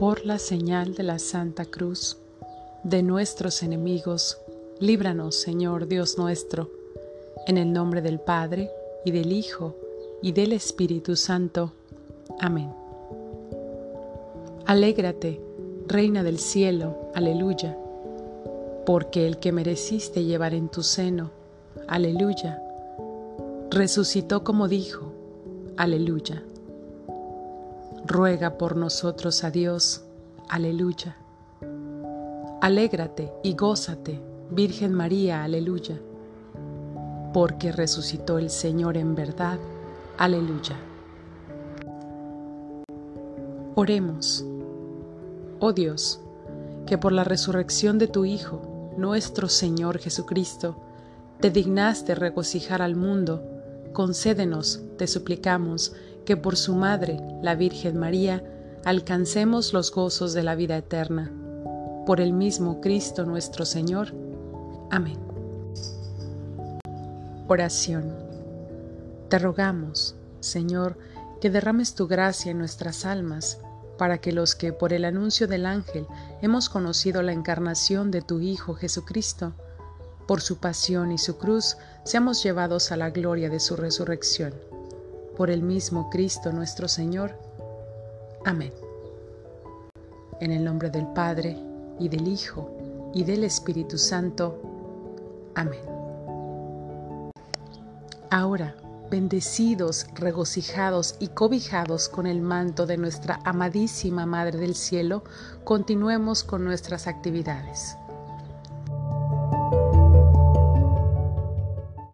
Por la señal de la Santa Cruz, de nuestros enemigos, líbranos, Señor Dios nuestro, en el nombre del Padre, y del Hijo, y del Espíritu Santo. Amén. Alégrate, Reina del cielo, aleluya, porque el que mereciste llevar en tu seno, aleluya, resucitó como dijo, aleluya. Ruega por nosotros a Dios, aleluya. Alégrate y gózate, Virgen María, aleluya, porque resucitó el Señor en verdad, aleluya. Oremos. Oh Dios, que por la resurrección de tu Hijo, nuestro Señor Jesucristo, te dignaste regocijar al mundo, concédenos, te suplicamos, que por su Madre, la Virgen María, alcancemos los gozos de la vida eterna. Por el mismo Cristo nuestro Señor. Amén. Oración. Te rogamos, Señor, que derrames tu gracia en nuestras almas, para que los que por el anuncio del ángel hemos conocido la encarnación de tu Hijo Jesucristo, por su pasión y su cruz, seamos llevados a la gloria de su resurrección por el mismo Cristo nuestro Señor. Amén. En el nombre del Padre, y del Hijo, y del Espíritu Santo. Amén. Ahora, bendecidos, regocijados y cobijados con el manto de nuestra amadísima Madre del Cielo, continuemos con nuestras actividades.